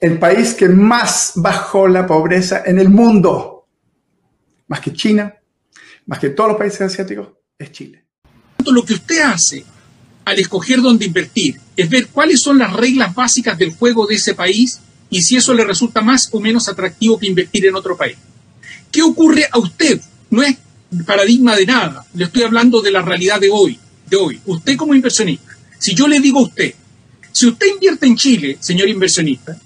el país que más bajó la pobreza en el mundo, más que China, más que todos los países asiáticos, es Chile. Lo que usted hace al escoger dónde invertir es ver cuáles son las reglas básicas del juego de ese país y si eso le resulta más o menos atractivo que invertir en otro país. ¿Qué ocurre a usted? No es paradigma de nada, le estoy hablando de la realidad de hoy, de hoy. Usted como inversionista, si yo le digo a usted, si usted invierte en Chile, señor inversionista,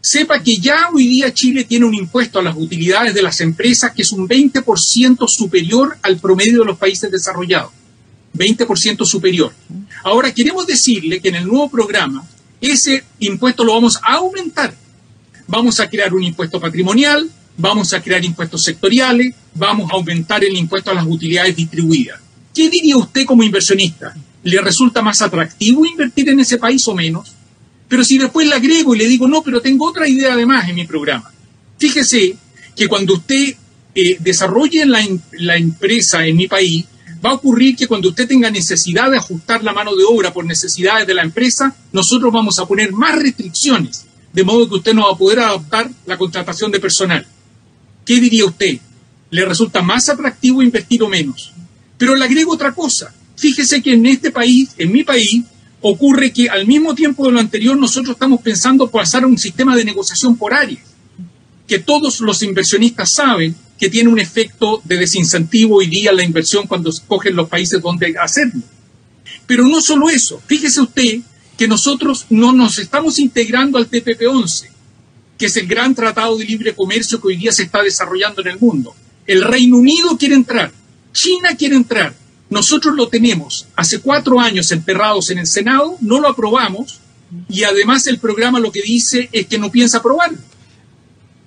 sepa que ya hoy día Chile tiene un impuesto a las utilidades de las empresas que es un 20% superior al promedio de los países desarrollados. 20% superior. Ahora queremos decirle que en el nuevo programa ese impuesto lo vamos a aumentar. Vamos a crear un impuesto patrimonial, vamos a crear impuestos sectoriales, vamos a aumentar el impuesto a las utilidades distribuidas. ¿Qué diría usted como inversionista? ¿Le resulta más atractivo invertir en ese país o menos? Pero si después le agrego y le digo, no, pero tengo otra idea además en mi programa. Fíjese que cuando usted eh, desarrolle la, la empresa en mi país, va a ocurrir que cuando usted tenga necesidad de ajustar la mano de obra por necesidades de la empresa, nosotros vamos a poner más restricciones, de modo que usted no va a poder adaptar la contratación de personal. ¿Qué diría usted? ¿Le resulta más atractivo invertir o menos? Pero le agrego otra cosa. Fíjese que en este país, en mi país, ocurre que al mismo tiempo de lo anterior nosotros estamos pensando pasar a un sistema de negociación por áreas, que todos los inversionistas saben que tiene un efecto de desincentivo hoy día la inversión cuando escogen los países donde hacerlo. Pero no solo eso, fíjese usted que nosotros no nos estamos integrando al TPP-11, que es el gran tratado de libre comercio que hoy día se está desarrollando en el mundo. El Reino Unido quiere entrar, China quiere entrar, nosotros lo tenemos hace cuatro años enterrados en el Senado, no lo aprobamos y además el programa lo que dice es que no piensa aprobarlo.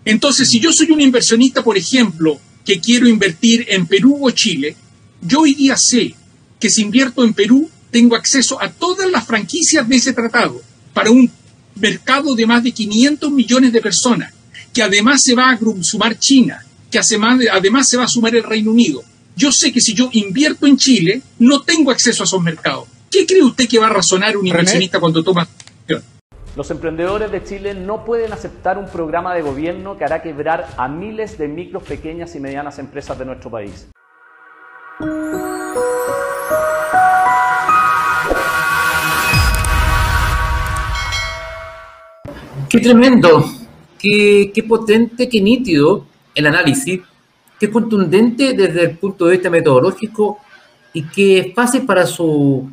Entonces, si yo soy un inversionista, por ejemplo, que quiero invertir en Perú o Chile, yo hoy día sé que si invierto en Perú, tengo acceso a todas las franquicias de ese tratado para un mercado de más de 500 millones de personas, que además se va a sumar China, que además se va a sumar el Reino Unido. Yo sé que si yo invierto en Chile, no tengo acceso a esos mercados. ¿Qué cree usted que va a razonar un inversionista cuando toma los emprendedores de Chile no pueden aceptar un programa de gobierno que hará quebrar a miles de micros, pequeñas y medianas empresas de nuestro país. Qué tremendo, qué, qué potente, qué nítido el análisis, qué contundente desde el punto de vista metodológico y qué fácil para su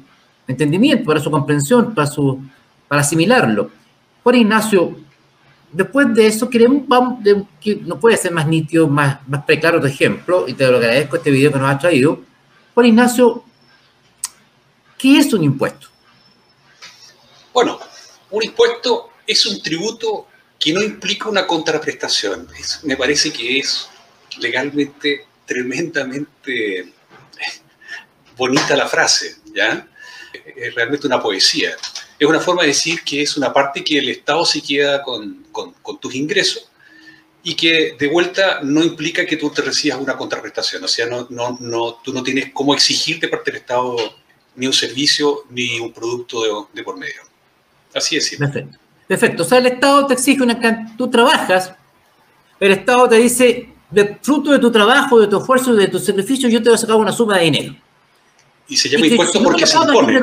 entendimiento, para su comprensión, para su para asimilarlo. Juan Ignacio, después de eso, queremos, que no puede ser más nítido, más, más preclaro tu ejemplo, y te lo agradezco este video que nos ha traído. Juan Ignacio, ¿qué es un impuesto? Bueno, un impuesto es un tributo que no implica una contraprestación. me parece que es legalmente tremendamente bonita la frase, ¿ya? Es realmente una poesía es una forma de decir que es una parte que el Estado se queda con, tus ingresos y que de vuelta no implica que tú te recibas una contraprestación. O sea, no, no, no, tú no tienes cómo exigir de parte del Estado ni un servicio ni un producto de, por medio. Así es. Perfecto. Perfecto. O sea, el Estado te exige una cantidad, tú trabajas, el Estado te dice, de fruto de tu trabajo, de tu esfuerzo, de tu sacrificio, yo te voy a sacar una suma de dinero. Y se llama impuesto porque se impone.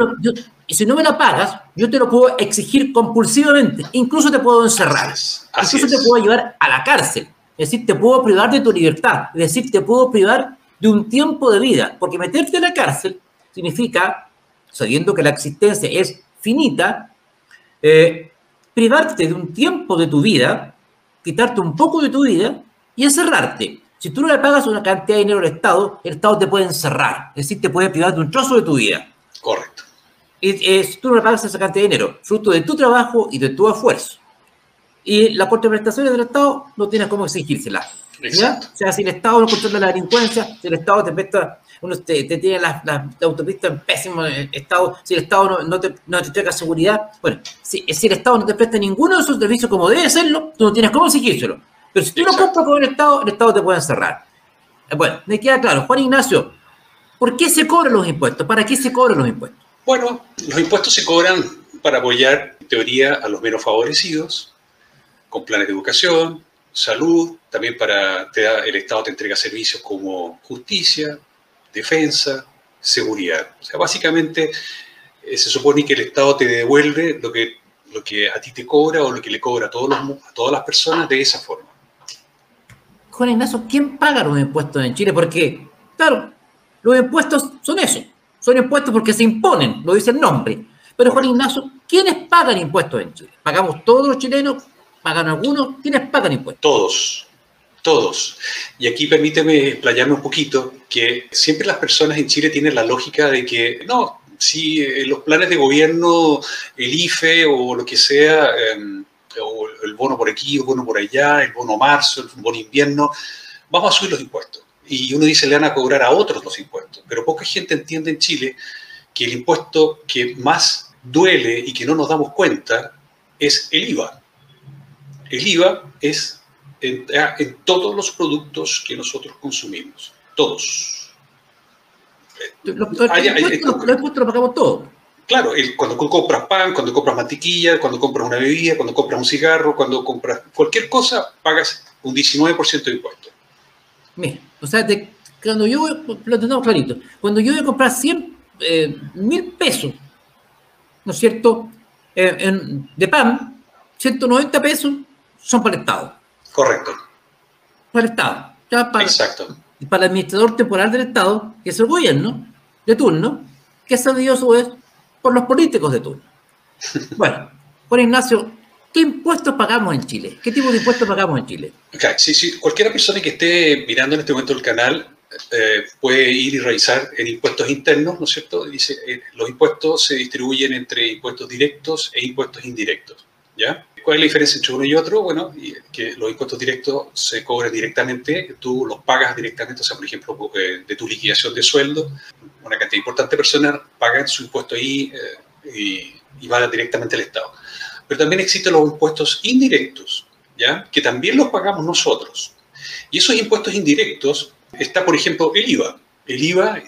y si no me la pagas, yo te lo puedo exigir compulsivamente. Incluso te puedo encerrar. incluso te puedo llevar a la cárcel. Es decir, te puedo privar de tu libertad. Es decir, te puedo privar de un tiempo de vida. Porque meterte en la cárcel significa, sabiendo que la existencia es finita, eh, privarte de un tiempo de tu vida, quitarte un poco de tu vida y encerrarte. Si tú no le pagas una cantidad de dinero al Estado, el Estado te puede encerrar, es decir, te puede privar de un trozo de tu vida. Correcto. Y, eh, si tú no le pagas esa cantidad de dinero, fruto de tu trabajo y de tu esfuerzo. Y las contraprestaciones del Estado no tienes cómo exigírselas. Exacto. O sea, si el Estado no controla la delincuencia, si el Estado te presta, uno te, tiene las, autopistas en pésimo estado, si el Estado no, te, no te entrega seguridad, bueno, si, si el Estado no te presta ninguno de esos servicios como debe hacerlo, tú no tienes cómo exigírselo. Pero si tú no compras con el Estado, el Estado te puede encerrar. Eh, bueno, me queda claro. Juan Ignacio, ¿por qué se cobran los impuestos? ¿Para qué se cobran los impuestos? Bueno, los impuestos se cobran para apoyar, en teoría, a los menos favorecidos, con planes de educación, salud, también para el Estado te entrega servicios como justicia, defensa, seguridad. O sea, básicamente eh, se supone que el Estado te devuelve lo que, lo que a ti te cobra o lo que le cobra a, todos los, a todas las personas de esa forma. Juan Ignacio, ¿quién paga los impuestos en Chile? Porque, claro, los impuestos son eso, son impuestos porque se imponen, lo dice el nombre. Pero Juan Ignacio, ¿quiénes pagan impuestos en Chile? ¿Pagamos todos los chilenos? ¿Pagan algunos? ¿Quiénes pagan impuestos? Todos, todos. Y aquí permíteme explayarme un poquito, que siempre las personas en Chile tienen la lógica de que, no, si eh, los planes de gobierno, el IFE o lo que sea, em, o el bono por aquí, el bono por allá, el bono marzo, el bono invierno, vamos a subir los impuestos. Y uno dice, le van a cobrar a otros los impuestos. Pero poca gente entiende en Chile que el impuesto que más duele y que no nos damos cuenta es el IVA. El IVA es en, ah, todos los productos que nosotros consumimos, todos. Los impuestos lo pagamos todos. Claro, cuando compras pan, cuando compras mantequilla, cuando compras una bebida, cuando compras un cigarro, cuando compras cualquier cosa, pagas un 19% de impuesto. Mira, o sea, cuando yo, lo tenemos clarito, cuando yo voy a comprar 100 eh, mil pesos ¿no es cierto?, eh, de PAN, 190 pesos son para el Estado. Correcto. Para el Estado. para, Exacto. Para el administrador temporal del Estado, que es el gobierno de turno, que es a su vez por los políticos de turno. Bueno, Juan Ignacio, ¿qué impuestos pagamos en Chile? ¿Qué tipo de impuestos pagamos en Chile? Okay, sí, sí. Cualquier persona que esté mirando en este momento el canal eh, puede ir y revisar en impuestos internos, ¿no es cierto? Dice, eh, los impuestos se distribuyen entre impuestos directos e impuestos indirectos, ¿ya? ¿Cuál es la diferencia entre uno y otro? Bueno, que los impuestos directos se cobran directamente, tú los pagas directamente, o sea, por ejemplo, eh, de tu liquidación de sueldo, una cantidad importante de personas pagan su impuesto ahí y, y van directamente al Estado. Pero también existen los impuestos indirectos, ¿ya? Que también los pagamos nosotros. Y esos impuestos indirectos está, por ejemplo, el IVA. El IVA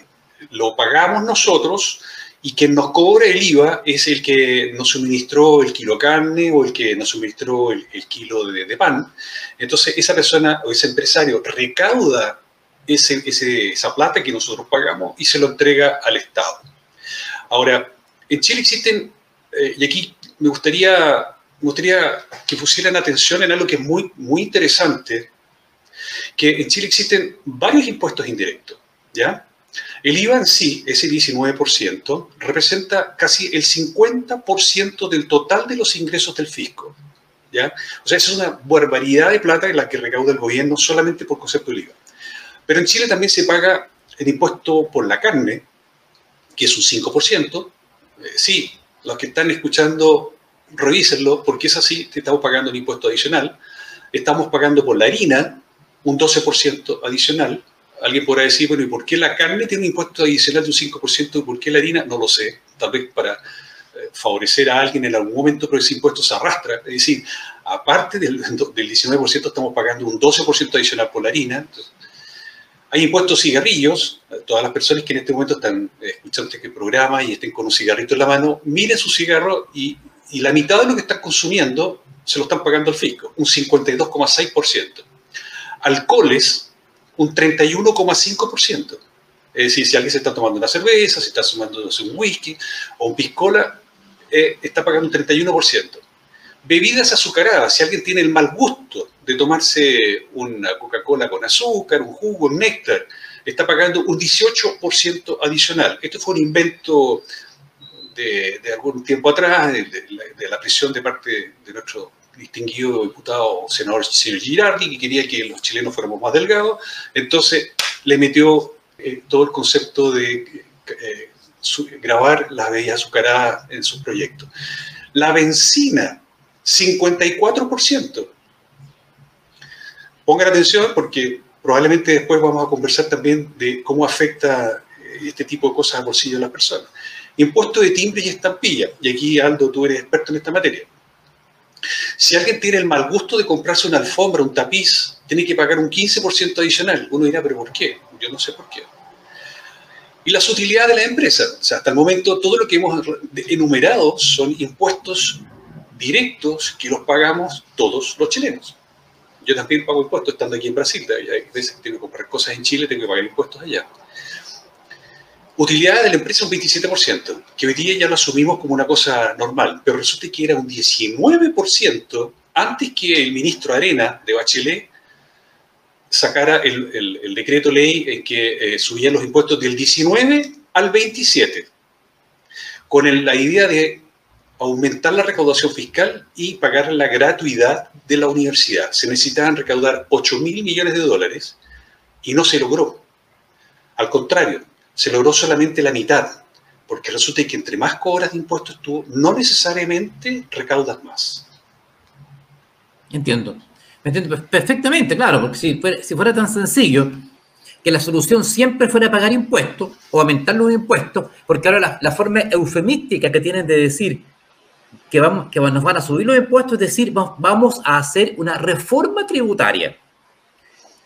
lo pagamos nosotros y quien nos cobra el IVA es el que nos suministró el kilo de carne o el que nos suministró el, kilo de, pan. Entonces, esa persona o ese empresario recauda ese, esa plata que nosotros pagamos y se lo entrega al Estado. Ahora, en Chile existen, eh, y aquí me gustaría, me gustaría que pusieran atención en algo que es muy, muy interesante, que en Chile existen varios impuestos indirectos, ¿ya? El IVA en sí, ese 19%, representa casi el 50% del total de los ingresos del fisco, ¿ya? O sea, es una barbaridad de plata en la que recauda el gobierno solamente por concepto del IVA. Pero en Chile también se paga el impuesto por la carne, que es un 5%. Eh, sí, los que están escuchando, revísenlo, porque es así, estamos pagando un impuesto adicional. Estamos pagando por la harina, un 12% adicional. Alguien podrá decir, bueno, ¿y por qué la carne tiene un impuesto adicional de un 5% y por qué la harina? No lo sé. Tal vez para eh, favorecer a alguien en algún momento, pero ese impuesto se arrastra. Es decir, aparte del, del 19% estamos pagando un 12% adicional por la harina. hay impuestos cigarrillos. Todas las personas que en este momento están escuchando este programa y estén con un cigarrito en la mano, miren su cigarro y, y la mitad de lo que están consumiendo se lo están pagando al fisco, un 52,6% alcoholes un 31,5%. Es decir, si alguien se está tomando una cerveza, si está tomando un whisky o un piscola, eh, está pagando un 31%. Bebidas azucaradas, si alguien tiene el mal gusto de tomarse una Coca-Cola con azúcar, un jugo, un néctar, está pagando un 18% adicional. Esto fue un invento de, algún tiempo atrás, de, de, la presión de parte de nuestro distinguido diputado senador Girardi, que quería que los chilenos fuéramos más delgados, entonces le metió eh, todo el concepto de eh, grabar las bebidas azucaradas en su proyecto. La benzina, 54%. Pongan atención porque probablemente después vamos a conversar también de cómo afecta eh, este tipo de cosas al bolsillo de las personas. Impuesto de timbre y estampilla. Y aquí, Aldo, tú eres experto en esta materia. Si alguien tiene el mal gusto de comprarse una alfombra, un tapiz, tiene que pagar un 15% adicional. Uno dirá, pero ¿por qué? Yo no sé por qué. Y la sutilidad de la empresa. O sea, hasta el momento todo lo que hemos enumerado son impuestos directos que los pagamos todos los chilenos. Yo también pago impuestos estando aquí en Brasil. Hay veces tengo que comprar cosas en Chile, tengo que pagar impuestos allá. Utilidad de la empresa un 27%, que hoy día ya lo asumimos como una cosa normal, pero resulta que era un 19% antes que el ministro Arena de Bachelet sacara el, decreto ley en que eh, subían los impuestos del 19 al 27, con la idea de aumentar la recaudación fiscal y pagar la gratuidad de la universidad. Se necesitaban recaudar 8 mil millones de dólares y no se logró. Al contrario, se logró solamente la mitad, porque resulta que entre más cobras de impuestos tú, no necesariamente recaudas más. Entiendo. entiendo perfectamente, claro, porque si fuera, si fuera tan sencillo que la solución siempre fuera pagar impuestos o aumentar los impuestos, porque ahora la, forma eufemística que tienen de decir que, vamos, que nos van a subir los impuestos es decir, vamos a hacer una reforma tributaria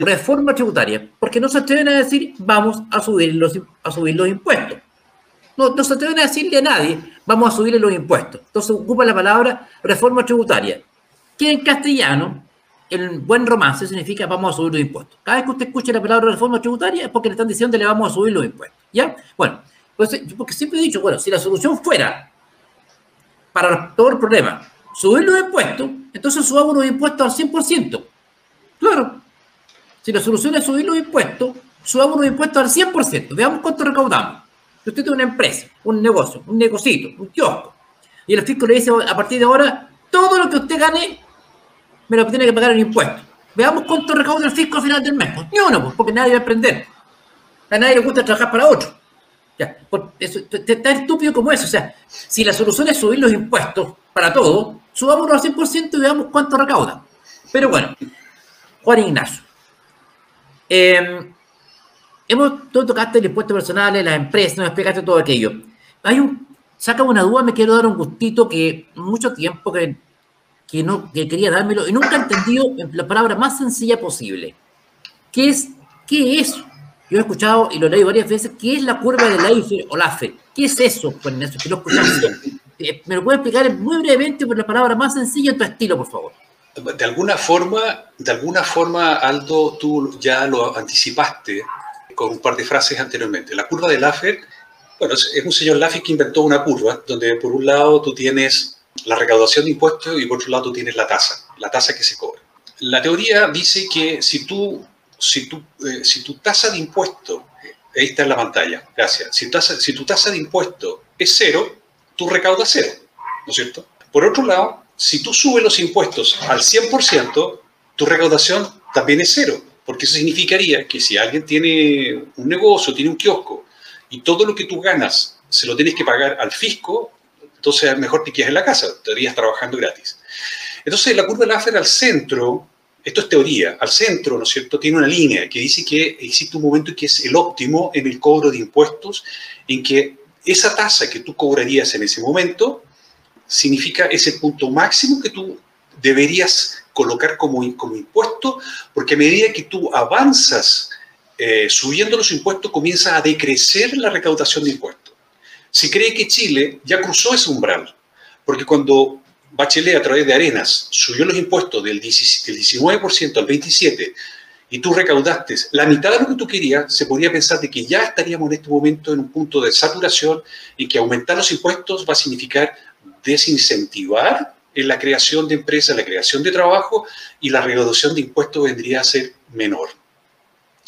reforma tributaria, porque no se atreven a decir vamos a subir los, a subir los impuestos. No, no se atreven a decirle a nadie vamos a subirle los impuestos. Entonces ocupa la palabra reforma tributaria, que en castellano, en buen romance, significa vamos a subir los impuestos. Cada vez que usted escuche la palabra reforma tributaria es porque le están diciendo le vamos a subir los impuestos. ¿Ya? Bueno, pues, porque siempre he dicho, bueno, si la solución fuera para todo el problema subir los impuestos, entonces subamos los impuestos al 100%. Claro, si la solución es subir los impuestos, subamos los impuestos al 100%. Veamos cuánto recaudamos. Si usted tiene una empresa, un negocio, un negocito, un kiosco, y el fisco le dice a partir de ahora, todo lo que usted gane, me lo tiene que pagar en impuestos. Veamos cuánto recauda el fisco al final del mes. Pues, ni uno, pues, porque nadie va a aprender. A nadie le gusta trabajar para otro. Ya, eso, tan estúpido como eso. O sea, si la solución es subir los impuestos para todo, subámoslo al 100% y veamos cuánto recauda. Pero bueno, Juan Ignacio, eh, hemos todo tocaste el impuesto personal, las empresas, nos explicaste todo aquello. Hay un, saca una duda, me quiero dar un gustito que mucho tiempo que, que no que quería dármelo y nunca he entendido la palabra más sencilla posible. ¿Qué es, qué es? Yo he escuchado y lo leí varias veces, ¿qué es la curva de Laffer o Laffer? ¿Qué es eso? Pues eso, que lo eh, ¿Me lo puedes explicar muy brevemente por la palabra más sencilla en tu estilo, por favor? De alguna forma, de alguna forma, Aldo, tú ya lo anticipaste con un par de frases anteriormente. La curva de Laffer, bueno, es un señor Laffer que inventó una curva donde por un lado tú tienes la recaudación de impuestos y por otro lado tú tienes la tasa, la tasa que se cobra. La teoría dice que si tú, si tú, eh, si tu tasa de impuesto, ahí está en la pantalla, gracias, si, tasa, si tu tasa de impuesto es cero, tú recaudas cero, ¿no es cierto? Por otro lado, si tú subes los impuestos al 100%, tu recaudación también es cero, porque eso significaría que si alguien tiene un negocio, tiene un kiosco, y todo lo que tú ganas se lo tienes que pagar al fisco, entonces mejor te quedas en la casa, estarías trabajando gratis. Entonces la curva de Laffer al centro, esto es teoría, al centro, ¿no es cierto?, tiene una línea que dice que existe un momento que es el óptimo en el cobro de impuestos, en que esa tasa que tú cobrarías en ese momento significa ese punto máximo que tú deberías colocar como, como impuesto, porque a medida que tú avanzas eh, subiendo los impuestos, comienza a decrecer la recaudación de impuestos. Se cree que Chile ya cruzó ese umbral, porque cuando Bachelet a través de Arenas subió los impuestos del 19% al 27% y tú recaudaste la mitad de lo que tú querías, se podría pensar de que ya estaríamos en este momento en un punto de saturación y que aumentar los impuestos va a significar desincentivar en la creación de empresas, la creación de trabajo y la recaudación de impuestos vendría a ser menor.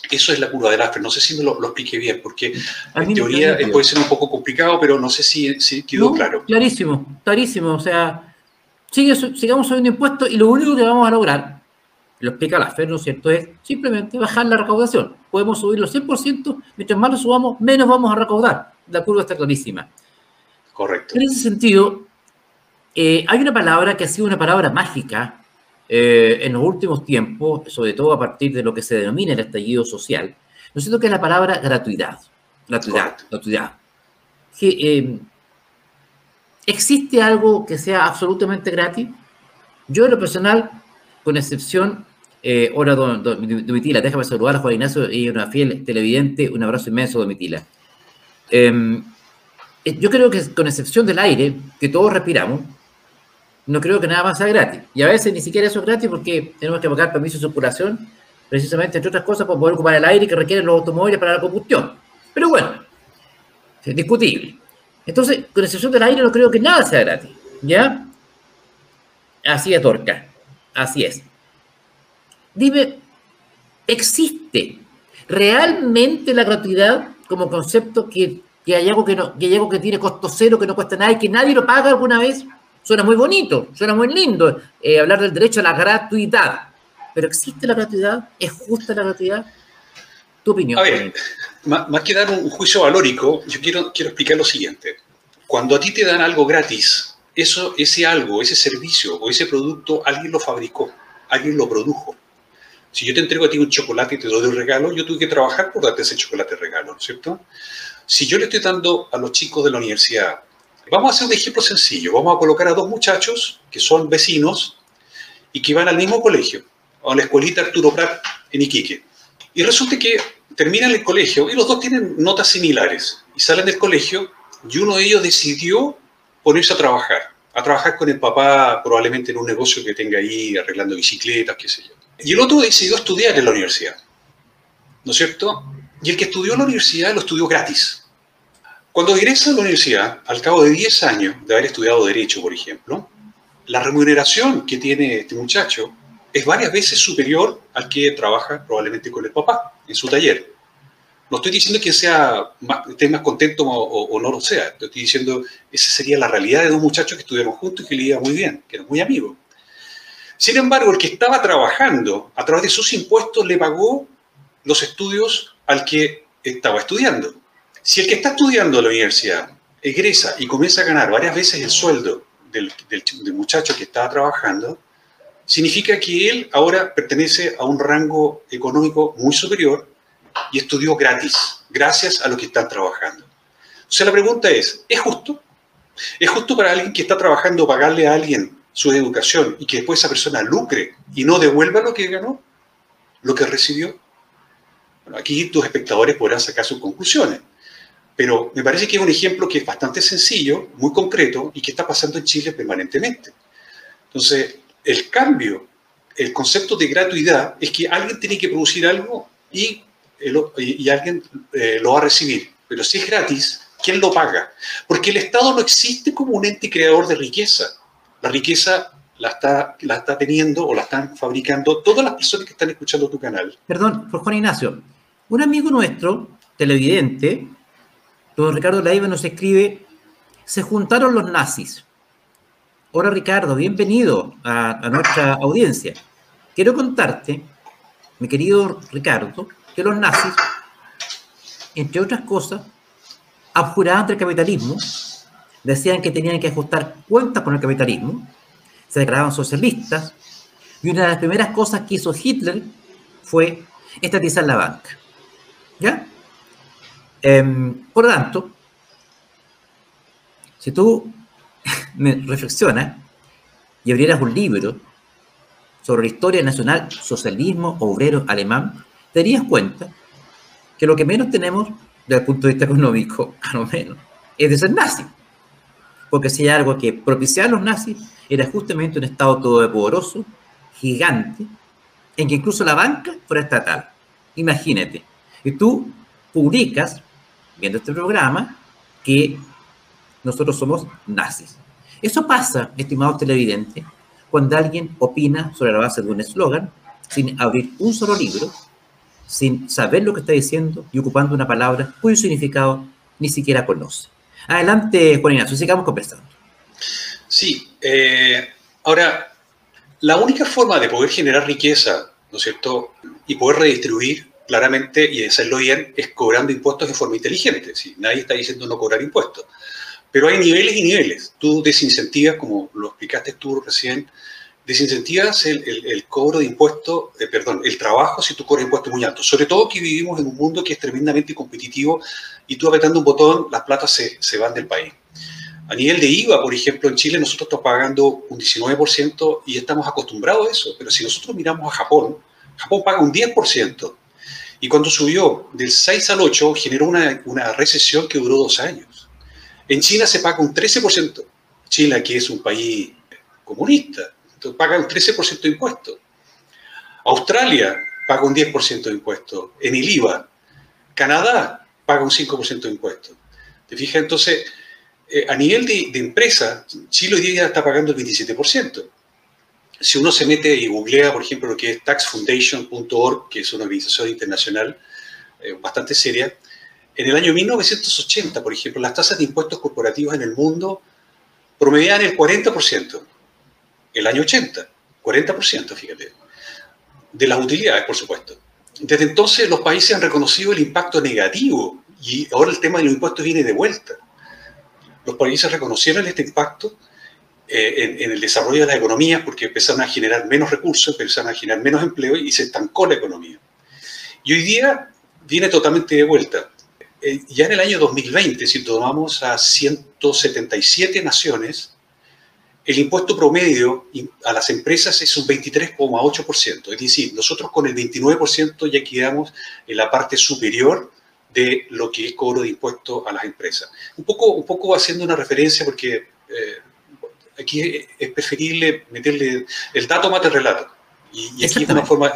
Eso es la curva de Laffer. No sé si me lo, expliqué bien, porque en teoría puede ser un poco complicado, pero no sé si, si quedó claro. Clarísimo, clarísimo. O sea, sigue, sigamos subiendo impuestos y lo único que vamos a lograr, lo explica Laffer, ¿no es cierto?, es simplemente bajar la recaudación. Podemos subirlo 100%, mientras más lo subamos, menos vamos a recaudar. La curva está clarísima. Correcto. En ese sentido, eh, hay una palabra que ha sido una palabra mágica eh, en los últimos tiempos, sobre todo a partir de lo que se denomina el estallido social, ¿no es cierto? Que es la palabra gratuidad. Gratuidad, gratuidad. Eh, ¿Existe algo que sea absolutamente gratis? Yo, en lo personal, con excepción, eh, hola, Domitila, déjame saludar a Juan Ignacio y una fiel televidente, un abrazo inmenso, Domitila. Em, yo creo que con excepción del aire que todos respiramos, no creo que nada más sea gratis. Y a veces ni siquiera eso es gratis porque tenemos que pagar permiso de circulación, precisamente, entre otras cosas, para poder ocupar el aire que requieren los automóviles para la combustión. Pero bueno, es discutible. Entonces, con excepción del aire, no creo que nada sea gratis. ¿Ya? Así es, Torca. Así es. Dime, ¿existe realmente la gratuidad como concepto que, hay algo que, no, que hay algo que tiene costo cero, que no cuesta nada y que nadie lo paga alguna vez? Suena muy bonito, suena muy lindo eh, hablar del derecho a la gratuidad. Pero ¿existe la gratuidad? ¿Es justa la gratuidad? Tu opinión. A ver, más, que dar un juicio valórico, yo quiero, quiero explicar lo siguiente. Cuando a ti te dan algo gratis, eso, ese algo, ese servicio o ese producto, alguien lo fabricó, alguien lo produjo. Si yo te entrego a ti un chocolate y te doy un regalo, yo tuve que trabajar por darte ese chocolate regalo, ¿no es cierto? Si yo le estoy dando a los chicos de la universidad Vamos a hacer un ejemplo sencillo. Vamos a colocar a dos muchachos que son vecinos y que van al mismo colegio, a la escuelita Arturo Prat en Iquique. Y resulta que terminan el colegio y los dos tienen notas similares. Y salen del colegio y uno de ellos decidió ponerse a trabajar. A trabajar con el papá probablemente en un negocio que tenga ahí arreglando bicicletas, qué sé yo. Y el otro decidió estudiar en la universidad. ¿No es cierto? Y el que estudió en la universidad lo estudió gratis. Cuando ingresa a la universidad, al cabo de 10 años de haber estudiado Derecho, por ejemplo, la remuneración que tiene este muchacho es varias veces superior al que trabaja probablemente con el papá en su taller. No estoy diciendo que sea más, esté más contento o, no lo sea, estoy diciendo esa sería la realidad de dos muchachos que estudiaron juntos y que le iba muy bien, que eran muy amigos. Sin embargo, el que estaba trabajando a través de sus impuestos le pagó los estudios al que estaba estudiando. Si el que está estudiando en la universidad egresa y comienza a ganar varias veces el sueldo del, muchacho que estaba trabajando, significa que él ahora pertenece a un rango económico muy superior y estudió gratis, gracias a lo que están trabajando. O sea, la pregunta es, ¿es justo? ¿Es justo para alguien que está trabajando pagarle a alguien su educación y que después esa persona lucre y no devuelva lo que ganó, lo que recibió? Bueno, aquí tus espectadores podrán sacar sus conclusiones. Pero me parece que es un ejemplo que es bastante sencillo, muy concreto y que está pasando en Chile permanentemente. Entonces, el cambio, el concepto de gratuidad es que alguien tiene que producir algo y, y alguien eh, lo va a recibir. Pero si es gratis, ¿quién lo paga? Porque el Estado no existe como un ente creador de riqueza. La riqueza la está, la está teniendo o la están fabricando todas las personas que están escuchando tu canal. Perdón, Juan Ignacio. Un amigo nuestro, televidente, Don Ricardo Laiva nos escribe, se juntaron los nazis. Hola Ricardo, bienvenido a, nuestra audiencia. Quiero contarte, mi querido Ricardo, que los nazis, entre otras cosas, abjuraban el capitalismo, decían que tenían que ajustar cuentas con el capitalismo, se declaraban socialistas, y una de las primeras cosas que hizo Hitler fue estatizar la banca. ¿Ya? Em, por lo tanto, si tú reflexionas y abrieras un libro sobre la historia nacional socialismo obrero alemán, te darías cuenta que lo que menos tenemos desde el punto de vista económico, a lo menos, es de ser nazi. Porque si hay algo que propiciaba a los nazis, era justamente un Estado todo gigante, en que incluso la banca fuera estatal. Imagínate. Y tú publicas viendo este programa que nosotros somos nazis. Eso pasa, estimados televidentes, cuando alguien opina sobre la base de un eslogan sin abrir un solo libro, sin saber lo que está diciendo y ocupando una palabra cuyo significado ni siquiera conoce. Adelante, Juan Ignacio, sigamos conversando. Sí, eh, ahora, la única forma de poder generar riqueza, ¿no es cierto?, y poder redistribuir claramente, y hacerlo bien, es cobrando impuestos de forma inteligente. ¿sí? Nadie está diciendo no cobrar impuestos. Pero hay niveles y niveles. Tú desincentivas, como lo explicaste tú recién, desincentivas el, el, cobro de impuestos, eh, perdón, el trabajo si tú cobras impuestos muy altos. Sobre todo que vivimos en un mundo que es tremendamente competitivo y tú apretando un botón, las platas se, se van del país. A nivel de IVA, por ejemplo, en Chile nosotros estamos pagando un 19% y estamos acostumbrados a eso. Pero si nosotros miramos a Japón, Japón paga un 10%. Y cuando subió del 6 al 8, generó una, una recesión que duró dos años. En China se paga un 13%. China, que es un país comunista. Paga un 13% de impuestos. Australia paga un 10% de impuestos en el IVA. Canadá paga un 5% de impuestos. ¿Te fijas? Entonces, eh, a nivel de, empresa, Chile hoy día está pagando el 27%. Si uno se mete y googlea, por ejemplo, lo que es taxfoundation.org, que es una organización internacional eh, bastante seria, en el año 1980, por ejemplo, las tasas de impuestos corporativos en el mundo promediaban el 40%. El año 80, 40%, fíjate. De las utilidades, por supuesto. Desde entonces los países han reconocido el impacto negativo y ahora el tema de los impuestos viene de vuelta. Los países reconocieron este impacto eh, en, el desarrollo de las economías porque empezaron a generar menos recursos, empezaron a generar menos empleo y se estancó la economía. Y hoy día viene totalmente de vuelta. Eh, ya en el año 2020, si tomamos a 177 naciones, el impuesto promedio a las empresas es un 23,8%. Es decir, nosotros con el 29% ya quedamos en la parte superior de lo que es cobro de impuestos a las empresas. Un poco, un poco haciendo una referencia porque eh, aquí es preferible meterle el dato más del relato. Y, aquí es una forma,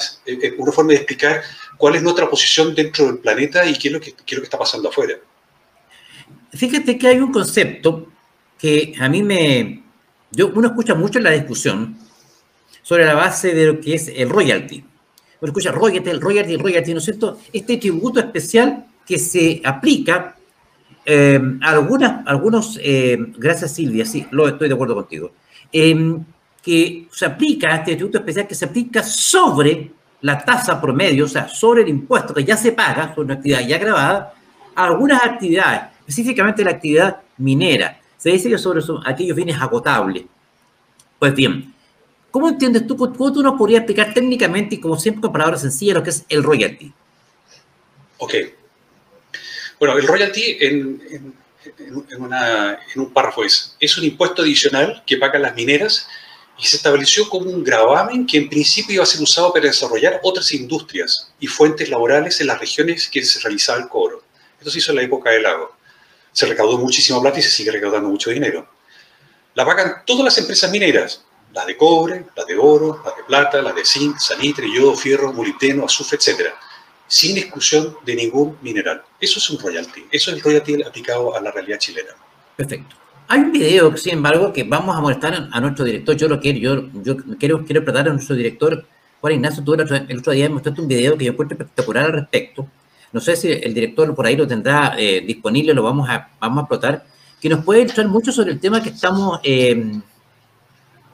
una forma de explicar cuál es nuestra posición dentro del planeta y qué es lo que, qué es lo que está pasando afuera. Fíjate que hay un concepto que a mí me... Yo, uno escucha mucho en la discusión sobre la base de lo que es el royalty. Uno escucha royalty, el royalty, el royalty, ¿no es cierto? Este tributo especial que se aplica eh, algunas, algunos, eh, gracias Silvia, sí, lo estoy de acuerdo contigo, eh, que se aplica, este tributo especial que se aplica sobre la tasa promedio, o sea, sobre el impuesto que ya se paga sobre una actividad ya grabada, a algunas actividades, específicamente la actividad minera. Se dice que sobre aquellos bienes agotables. Pues bien, ¿cómo entiendes tú, cómo tú nos podrías explicar técnicamente y como siempre con palabras sencillas lo que es el royalty? Ok. Bueno, el royalty en, en, en un párrafo es, es un impuesto adicional que pagan las mineras y se estableció como un gravamen que en principio iba a ser usado para desarrollar otras industrias y fuentes laborales en las regiones que se realizaba el cobro. Esto se hizo en la época del lago. Se recaudó muchísimo plata y se sigue recaudando mucho dinero. La pagan todas las empresas mineras, las de cobre, las de oro, las de plata, las de zinc, salitre, yodo, fierro, molibdeno, azufre, etc. Sin exclusión de ningún mineral. Eso es un royalty. Eso es el royalty aplicado a la realidad chilena. Perfecto. Hay un video, sin embargo, que vamos a molestar a nuestro director. Yo lo quiero, yo, yo quiero, quiero tratar a nuestro director, Juan Ignacio. Tú el otro, día mostraste un video que yo encuentro espectacular al respecto. No sé si el director por ahí lo tendrá eh, disponible, lo vamos a, vamos a explotar, que nos puede ilustrar mucho sobre el tema que estamos eh,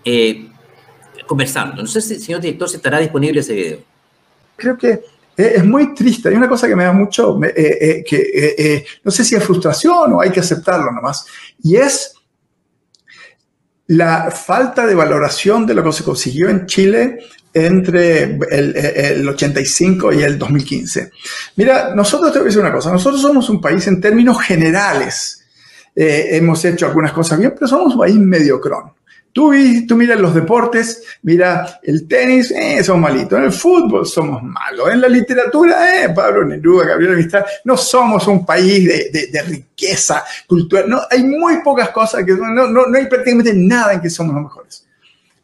eh, conversando. No sé si, señor director, si estará disponible ese video. Creo que es muy triste. Hay una cosa que me da mucho, que no sé si es frustración o hay que aceptarlo nomás, y es la falta de valoración de lo que se consiguió en Chile entre el, 85 y el 2015. Mira, nosotros te voy a decir una cosa, nosotros somos un país en términos generales, eh, hemos hecho algunas cosas bien, pero somos un país mediocrón. Tú, tú miras los deportes, mira el tenis, eh, somos malitos. En el fútbol somos malos. En la literatura, eh, Pablo Neruda, Gabriel Mistral, no somos un país de, de, riqueza cultural. No, hay muy pocas cosas que no, no, no hay prácticamente nada en que somos los mejores.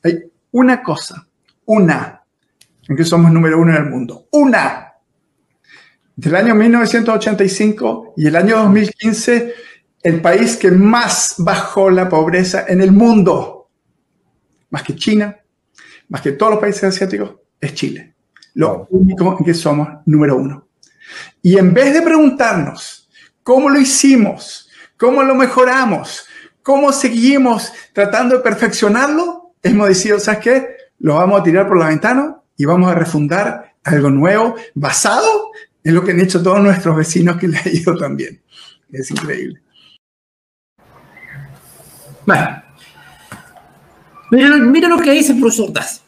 Hay una cosa, una, en que somos número uno en el mundo. Una. Del año 1985 y el año 2015, el país que más bajó la pobreza en el mundo más que China, más que todos los países asiáticos, es Chile. Lo único en que somos número uno. Y en vez de preguntarnos cómo lo hicimos, cómo lo mejoramos, cómo seguimos tratando de perfeccionarlo, hemos decidido, ¿sabes qué? Lo vamos a tirar por la ventana y vamos a refundar algo nuevo basado en lo que han hecho todos nuestros vecinos que le ha ido también. Es increíble. Bueno, Mira, lo que dice el profesor Das.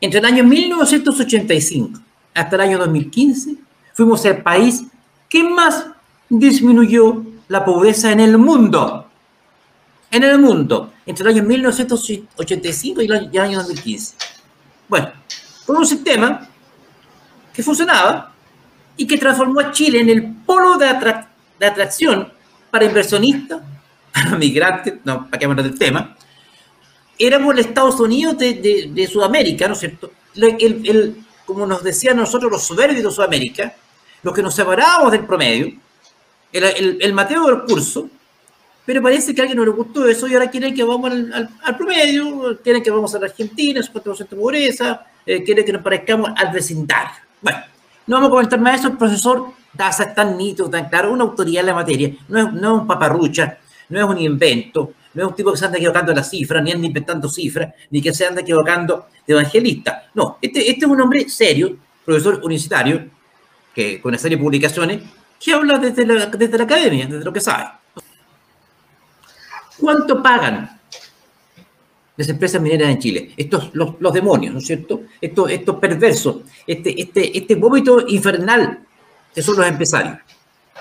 Entre el año 1985 hasta el año 2015, fuimos el país que más disminuyó la pobreza en el mundo. En el mundo, entre el año 1985 y el año 2015. Bueno, con un sistema que funcionaba y que transformó a Chile en el polo de, atracción para inversionistas, para migrantes, no, para que hablar del tema, éramos el Estados Unidos de, Sudamérica, ¿no es cierto? El, como nos decían nosotros los soberbios de Sudamérica, los que nos separábamos del promedio, el, el, Mateo del curso, pero parece que a alguien no le gustó eso y ahora quieren que vamos al, promedio, quieren que vamos a la Argentina, su 4% de pobreza, eh, quieren que nos parezcamos al vecindario. Bueno, no vamos a comentar más eso, el profesor Daza es tan nítido, tan claro, una autoridad en la materia, no es, no es un paparrucha, no es un invento, no es un tipo que se anda equivocando las cifras, ni anda inventando cifras, ni que se anda equivocando de evangelista. No, este, este es un hombre serio, profesor universitario, que con una serie de publicaciones, que habla desde la, desde la academia, desde lo que sabe. ¿Cuánto pagan las empresas mineras en Chile? Estos, los, los demonios, ¿no es cierto? Estos, estos perversos, este, este, este vómito infernal que son los empresarios.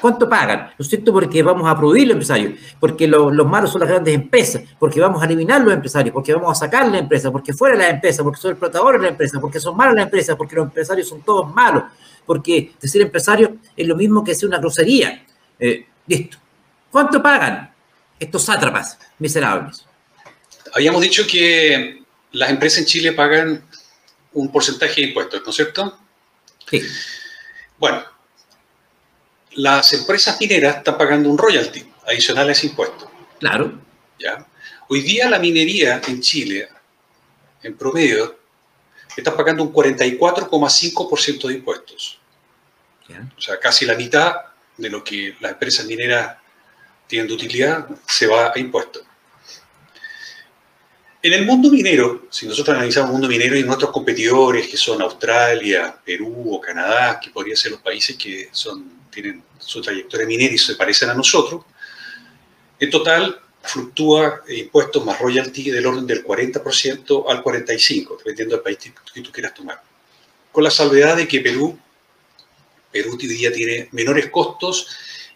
¿Cuánto pagan? ¿No es cierto? Porque vamos a prohibir los empresarios, porque los malos son las grandes empresas, porque vamos a eliminar los empresarios, porque vamos a sacar la empresa, porque fuera la empresa, porque son explotadores de la empresa, porque son malas las empresas, porque los empresarios son todos malos, porque decir empresario es lo mismo que decir una grosería. Eh, listo. ¿Cuánto pagan estos sátrapas miserables? Habíamos dicho que las empresas en Chile pagan un porcentaje de impuestos, ¿no es cierto? Sí. Bueno, las empresas mineras están pagando un royalty adicional a ese impuesto. Claro. ¿Ya? Hoy día la minería en Chile, en promedio, está pagando un 44,5% de impuestos. O sea, casi la mitad de lo que las empresas mineras tienen de utilidad se va a impuestos. En el mundo minero, si nosotros analizamos el mundo minero y nuestros competidores, que son Australia, Perú o Canadá, que podrían ser los países que son tienen su trayectoria minera y se parecen a nosotros, en total fluctúa impuestos más royalty del orden del 40% al 45%, dependiendo del país que tú quieras tomar. Con la salvedad de que Perú, Perú hoy día tiene menores costos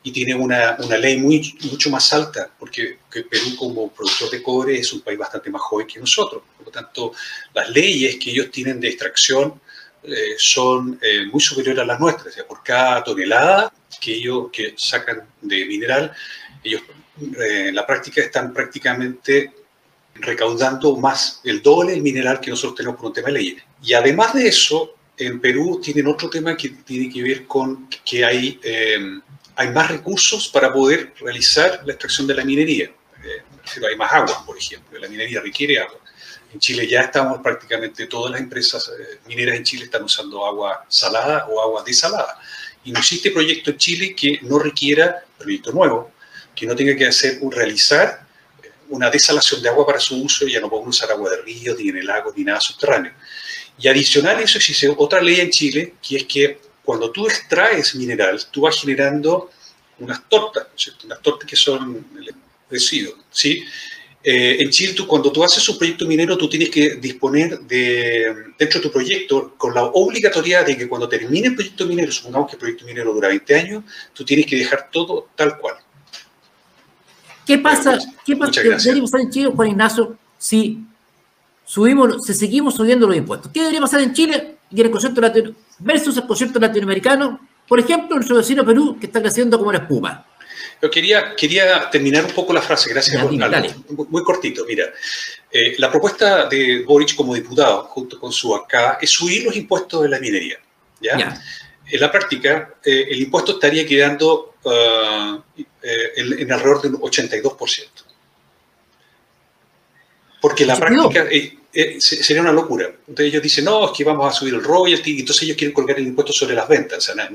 y tiene una, una ley muy, mucho más alta, porque Perú como productor de cobre es un país bastante más joven que nosotros. Por lo tanto, las leyes que ellos tienen de extracción eh, son eh, muy superiores a las nuestras. O por cada tonelada que ellos que sacan de mineral, ellos eh, en la práctica están prácticamente recaudando más, el doble del mineral que nosotros tenemos por un tema de ley. Y además de eso, en Perú tienen otro tema que tiene que ver con que hay, hay más recursos para poder realizar la extracción de la minería. hay más agua, por ejemplo, la minería requiere agua. En Chile ya estamos prácticamente todas las empresas eh, mineras en Chile están usando agua salada o agua desalada. Y no existe proyecto en Chile que no requiera, proyecto nuevo, que no tenga que hacer un realizar eh, una desalación de agua para su uso, ya no podemos usar agua de ríos, ni en el lago, ni nada subterráneo. Y adicional a eso existe otra ley en Chile, que es que cuando tú extraes mineral, tú vas generando unas tortas, unas tortas que son residuos, ¿sí? Eh, en Chile, cuando tú haces un proyecto minero, tú tienes que disponer de, dentro de tu proyecto, con la obligatoriedad de que cuando termine el proyecto minero, supongamos que el proyecto minero dura 20 años, tú tienes que dejar todo tal cual. ¿Qué pasa? ¿Qué pasa debería pasar en Chile, Juan Ignacio, si subimos, si seguimos subiendo los impuestos? ¿Qué debería pasar en Chile y en el concepto latino, versus el concepto latinoamericano? Por ejemplo, nuestro vecino Perú, que está creciendo como la espuma. Yo quería, quería terminar un poco la frase, gracias por Muy cortito, mira. Eh, la propuesta de Boric como diputado, junto con su acá, es subir los impuestos de la minería. ¿ya? En la práctica, eh, el impuesto estaría quedando uh, en, en, alrededor del 82%. Porque la práctica sería una locura. Entonces ellos dicen, no, es que vamos a subir el royalty, y entonces ellos quieren colgar el impuesto sobre las ventas. O sea,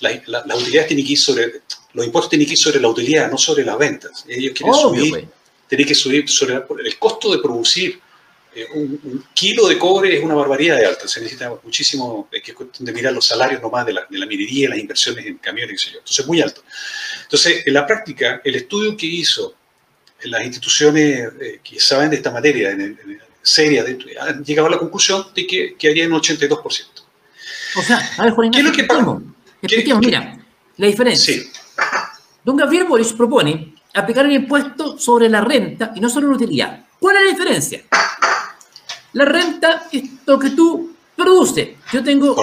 las utilidades tienen que ir sobre, los impuestos tienen que ir sobre la utilidad, no sobre las ventas. Ellos quieren subir, pues. tienen que subir sobre el costo de producir. Eh, un, kilo de cobre es una barbaridad de alta, se necesita muchísimo, es que cuestión de mirar los salarios nomás de la, de la minería, las inversiones en camiones, qué sé yo. Entonces, muy alto. Entonces, en la práctica, el estudio que hizo en las instituciones eh, que saben de esta materia, en, seria, han llegado a la conclusión de que quedaría en un 82%. O sea, a ver, Juan Ignacio, ¿Qué es lo que mira, la diferencia. Sí. Don Gabriel Boris propone aplicar un impuesto sobre la renta y no sobre la utilidad. ¿Cuál es la diferencia? La renta es lo que tú produces. Yo tengo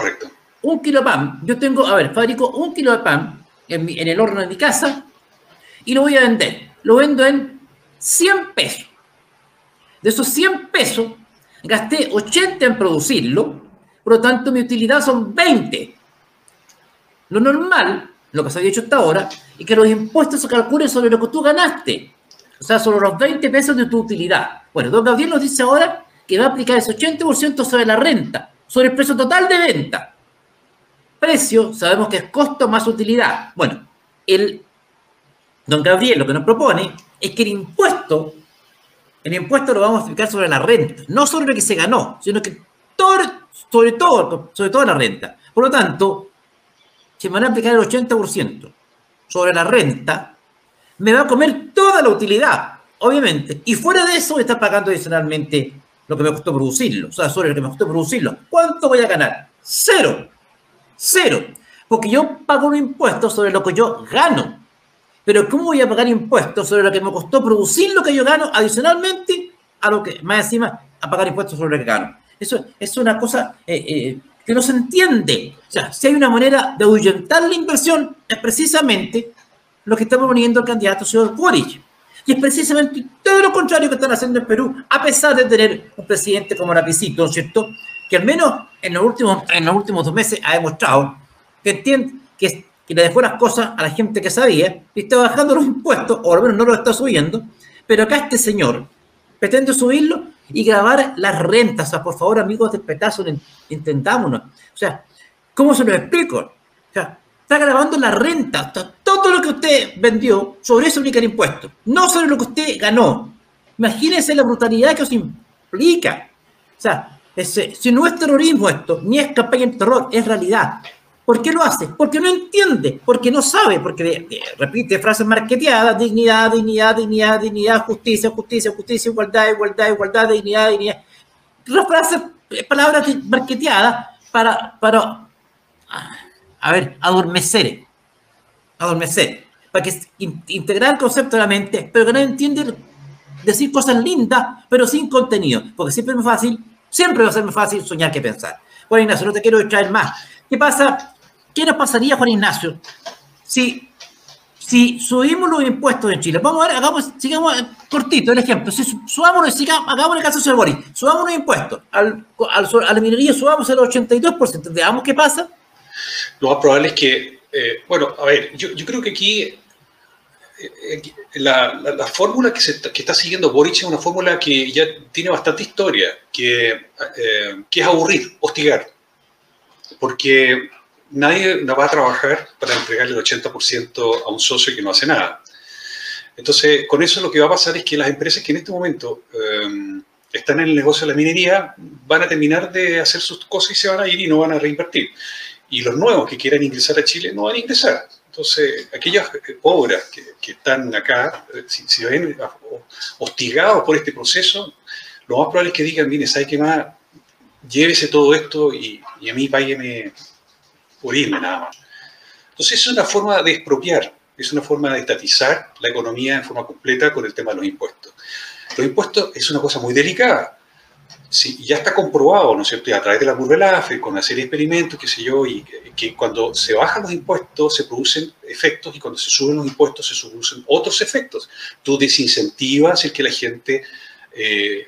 un kilo de pan. Yo tengo, a ver, fabrico un kilo de pan en, en el horno de mi casa y lo voy a vender. Lo vendo en 100 pesos. De esos 100 pesos, gasté 80 en producirlo, por lo tanto mi utilidad son 20. Lo normal, lo que se había hecho hasta ahora, es que los impuestos se calculen sobre lo que tú ganaste. O sea, sobre los 20 pesos de tu utilidad. Bueno, don Gabriel nos dice ahora que va a aplicar ese 80% sobre la renta, sobre el precio total de venta. Precio, sabemos que es costo más utilidad. Bueno, el don Gabriel lo que nos propone es que el impuesto, el impuesto lo vamos a aplicar sobre la renta, no sobre lo que se ganó, sino que todo, sobre todo, sobre toda la renta. Por lo tanto, si me van a aplicar el 80% sobre la renta, me va a comer toda la utilidad, obviamente. Y fuera de eso, está pagando adicionalmente lo que me costó producirlo. O sea, sobre lo que me costó producirlo. ¿Cuánto voy a ganar? Cero. Cero. Porque yo pago un impuesto sobre lo que yo gano. Pero ¿cómo voy a pagar impuestos sobre lo que me costó producir lo que yo gano adicionalmente a lo que, más encima, a pagar impuestos sobre lo que gano? Eso es una cosa eh, eh, que no se entiende. O sea, si hay una manera de ahuyentar la inversión, es precisamente lo que está proponiendo el candidato señor Boric. Y es precisamente todo lo contrario que están haciendo en Perú, a pesar de tener un presidente como Lapicito, ¿no es cierto? Que al menos en los últimos, en los últimos dos meses ha demostrado que entiende que, que le dejó las cosas a la gente que sabía y está bajando los impuestos, o al menos no lo está subiendo, pero acá este señor pretende subirlo y grabar las rentas. O sea, por favor, amigos de Petazo, intentámonos. O sea, ¿cómo se lo explico? O sea, está grabando la renta, todo lo que usted vendió, sobre eso aplica el impuesto, no sobre lo que usted ganó. Imagínense la brutalidad que os implica. O sea, ese, si no es terrorismo esto, ni es campaña de terror, es realidad. ¿Por qué lo hace? Porque no entiende, porque no sabe, porque repite frases marqueteadas, dignidad, dignidad, dignidad, dignidad, justicia, justicia, justicia, igualdad, igualdad, igualdad, dignidad, dignidad. Frases, eh, palabras marqueteadas para, para a ver, adormecer, adormecer, para que integrar el concepto de la mente, pero que no entiende decir cosas lindas, pero sin contenido, porque siempre es más fácil, siempre va a ser más fácil soñar que pensar. Juan Ignacio, no te quiero distraer más. ¿Qué pasa? ¿Qué nos pasaría, Juan Ignacio, si, si subimos los impuestos en Chile? Vamos a ver, hagamos, sigamos eh, cortito el ejemplo. Si subamos, sigamos, hagamos el caso de Boris, subamos los impuestos, al, al, a la minería subamos el 82%, veamos qué pasa lo más probable es que, eh, bueno, a ver, yo, yo creo que aquí eh, eh, la, la, fórmula que, se, que, está siguiendo Boric es una fórmula que ya tiene bastante historia, que, que es aburrir, hostigar, porque nadie va a trabajar para entregarle el 80% a un socio que no hace nada. Entonces, con eso lo que va a pasar es que las empresas que en este momento están en el negocio de la minería van a terminar de hacer sus cosas y se van a ir y no van a reinvertir y los nuevos que quieran ingresar a Chile no van a ingresar. Entonces, aquellas obras que, están acá, eh, si, si, ven hostigados por este proceso, lo más probable es que digan, mire, ¿sabe qué más? Llévese todo esto y, y a mí págueme por irme nada más. Entonces, es una forma de expropiar, es una forma de estatizar la economía en forma completa con el tema de los impuestos. Los impuestos es una cosa muy delicada, Sí, ya está comprobado, ¿no es cierto? a través de la curva con una serie de experimentos, qué sé yo, y que, cuando se bajan los impuestos se producen efectos y cuando se suben los impuestos se producen otros efectos. Tú desincentivas el que la gente eh,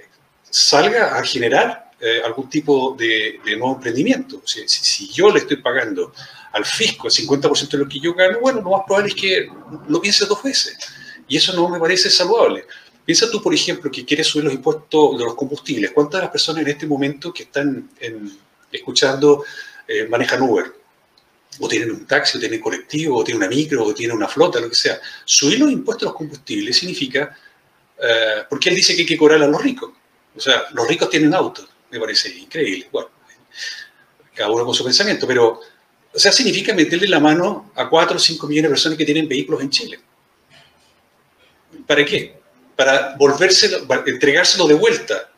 salga a generar eh, algún tipo de, nuevo emprendimiento. si, yo le estoy pagando al fisco el 50% de lo que yo gano, bueno, lo más probable es que lo piense dos veces. Y eso no me parece saludable. Piensa tú, por ejemplo, que quieres subir los impuestos de los combustibles. ¿Cuántas de las personas en este momento que están escuchando eh, manejan Uber? O tienen un taxi, o tienen colectivo, o tienen una micro, o tienen una flota, lo que sea. Subir los impuestos a los combustibles significa, eh, porque él dice que hay que cobrar a los ricos. O sea, los ricos tienen autos, me parece increíble. Bueno, cada uno con su pensamiento, pero, o sea, significa meterle la mano a 4 o 5 millones de personas que tienen vehículos en Chile. ¿Para qué? para volvérselo, entregárselo de vuelta,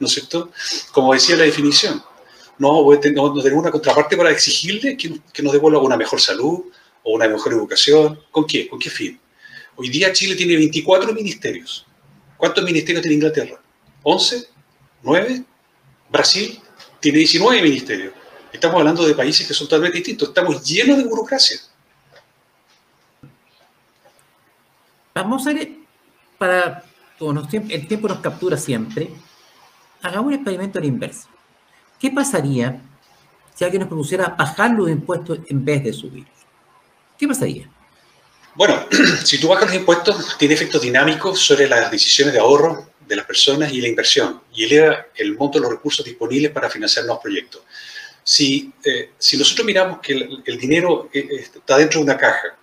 ¿no es cierto? Como decía la definición. No, no tenemos una contraparte para exigirle que, que, nos devuelva una mejor salud o una mejor educación. ¿Con qué? ¿Con qué fin? Hoy día Chile tiene 24 ministerios. ¿Cuántos ministerios tiene Inglaterra? ¿11? ¿9? Brasil tiene 19 ministerios. Estamos hablando de países que son totalmente distintos. Estamos llenos de burocracia. Vamos a ver para, como el tiempo nos captura siempre, hagamos un experimento a la inversa. ¿Qué pasaría si alguien nos propusiera bajar los impuestos en vez de subirlos? ¿Qué pasaría? Bueno, si tú bajas los impuestos, tiene efectos dinámicos sobre las decisiones de ahorro de las personas y la inversión, y eleva el monto de los recursos disponibles para financiar nuevos proyectos. Si, eh, si nosotros miramos que el, dinero eh, está dentro de una caja,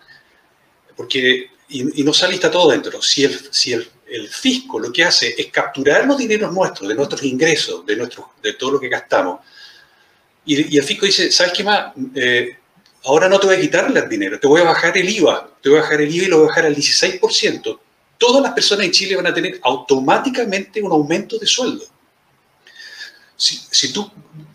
porque, y, no sale está todo dentro, si, el, si el, el, fisco lo que hace es capturar los dineros nuestros, de nuestros ingresos, de, nuestro, de todo lo que gastamos, y, el fisco dice, ¿sabes qué más? Eh, ahora no te voy a quitarle el dinero, te voy a bajar el IVA, te voy a bajar el IVA y lo voy a bajar al 16%. Todas las personas en Chile van a tener automáticamente un aumento de sueldo. Si, tú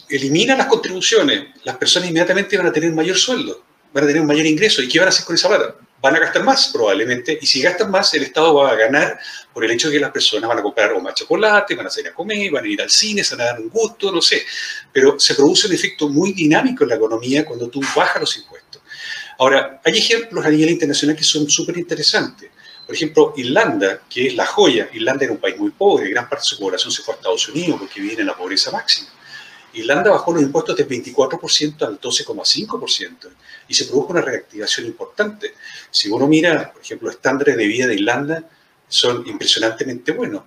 eliminas las contribuciones, las personas inmediatamente van a tener mayor sueldo, van a tener un mayor ingreso. ¿Y qué van a hacer con esa plata? Van a gastar más probablemente. Y si gastan más, el Estado va a ganar por el hecho de que las personas van a comprar más chocolate, van a salir a comer, van a ir al cine, se van a dar un gusto, no sé. Pero se produce un efecto muy dinámico en la economía cuando tú bajas los impuestos. Ahora, hay ejemplos a nivel internacional que son súper interesantes. Por ejemplo, Irlanda, que es la joya, Irlanda era un país muy pobre, gran parte de su población se fue a Estados Unidos porque vive en la pobreza máxima. Irlanda bajó los impuestos del 24% al 12,5% y se produjo una reactivación importante. Si uno mira, por ejemplo, los estándares de vida de Irlanda son impresionantemente buenos.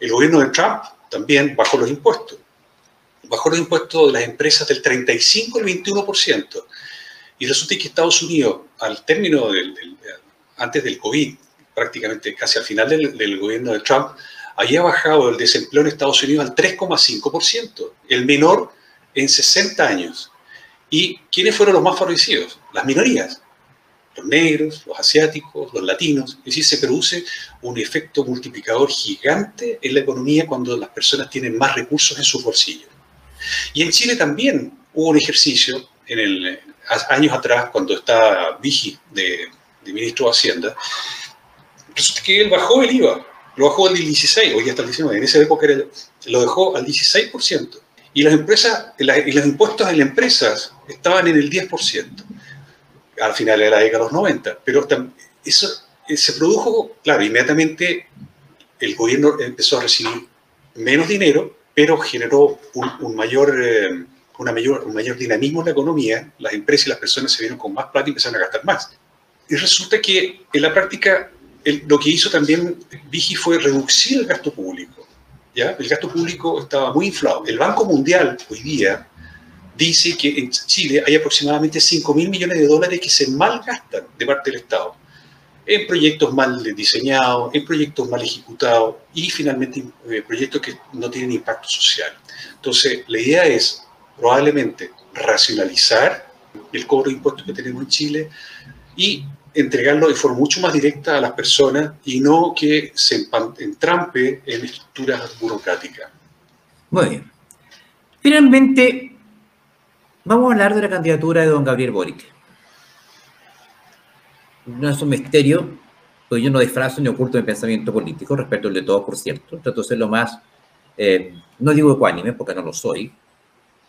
El gobierno de Trump también bajó los impuestos. Bajó los impuestos de las empresas del 35 al 21%. Y resulta que Estados Unidos, al término del, antes del COVID, prácticamente casi al final del, gobierno de Trump, había bajado el desempleo en Estados Unidos al 3,5%, el menor en 60 años. ¿Y quiénes fueron los más favorecidos? Las minorías, los negros, los asiáticos, los latinos. Es decir, se produce un efecto multiplicador gigante en la economía cuando las personas tienen más recursos en sus bolsillos. Y en Chile también hubo un ejercicio en el, años atrás, cuando estaba Vigi de, de ministro de Hacienda, resulta que él bajó el IVA, lo bajó al 16, hoy hasta el 19, en esa época lo dejó al 16%. Y las empresas, y los impuestos en las empresas estaban en el 10%, al final de la década de los 90. Pero eso eh, se produjo, claro, inmediatamente el gobierno empezó a recibir menos dinero, pero generó un, mayor, eh, una mayor, un mayor dinamismo en la economía, las empresas y las personas se vieron con más plata y empezaron a gastar más. Y resulta que en la práctica lo que hizo también Vigi fue reducir el gasto público. ¿ya? El gasto público estaba muy inflado. El Banco Mundial hoy día dice que en Chile hay aproximadamente 5 mil millones de dólares que se malgastan de parte del Estado en proyectos mal diseñados, en proyectos mal ejecutados y finalmente eh, proyectos que no tienen impacto social. Entonces, la idea es probablemente racionalizar el cobro de impuestos que tenemos en Chile y entregarlo de forma mucho más directa a las personas y no que se entrampe en estructuras burocráticas. Muy bien. Finalmente, vamos a hablar de la candidatura de don Gabriel Boric. No es un misterio, porque yo no disfrazo ni oculto mi pensamiento político, respecto al de todos, por cierto. Trato de ser lo más, eh, no digo ecuánime, porque no lo soy,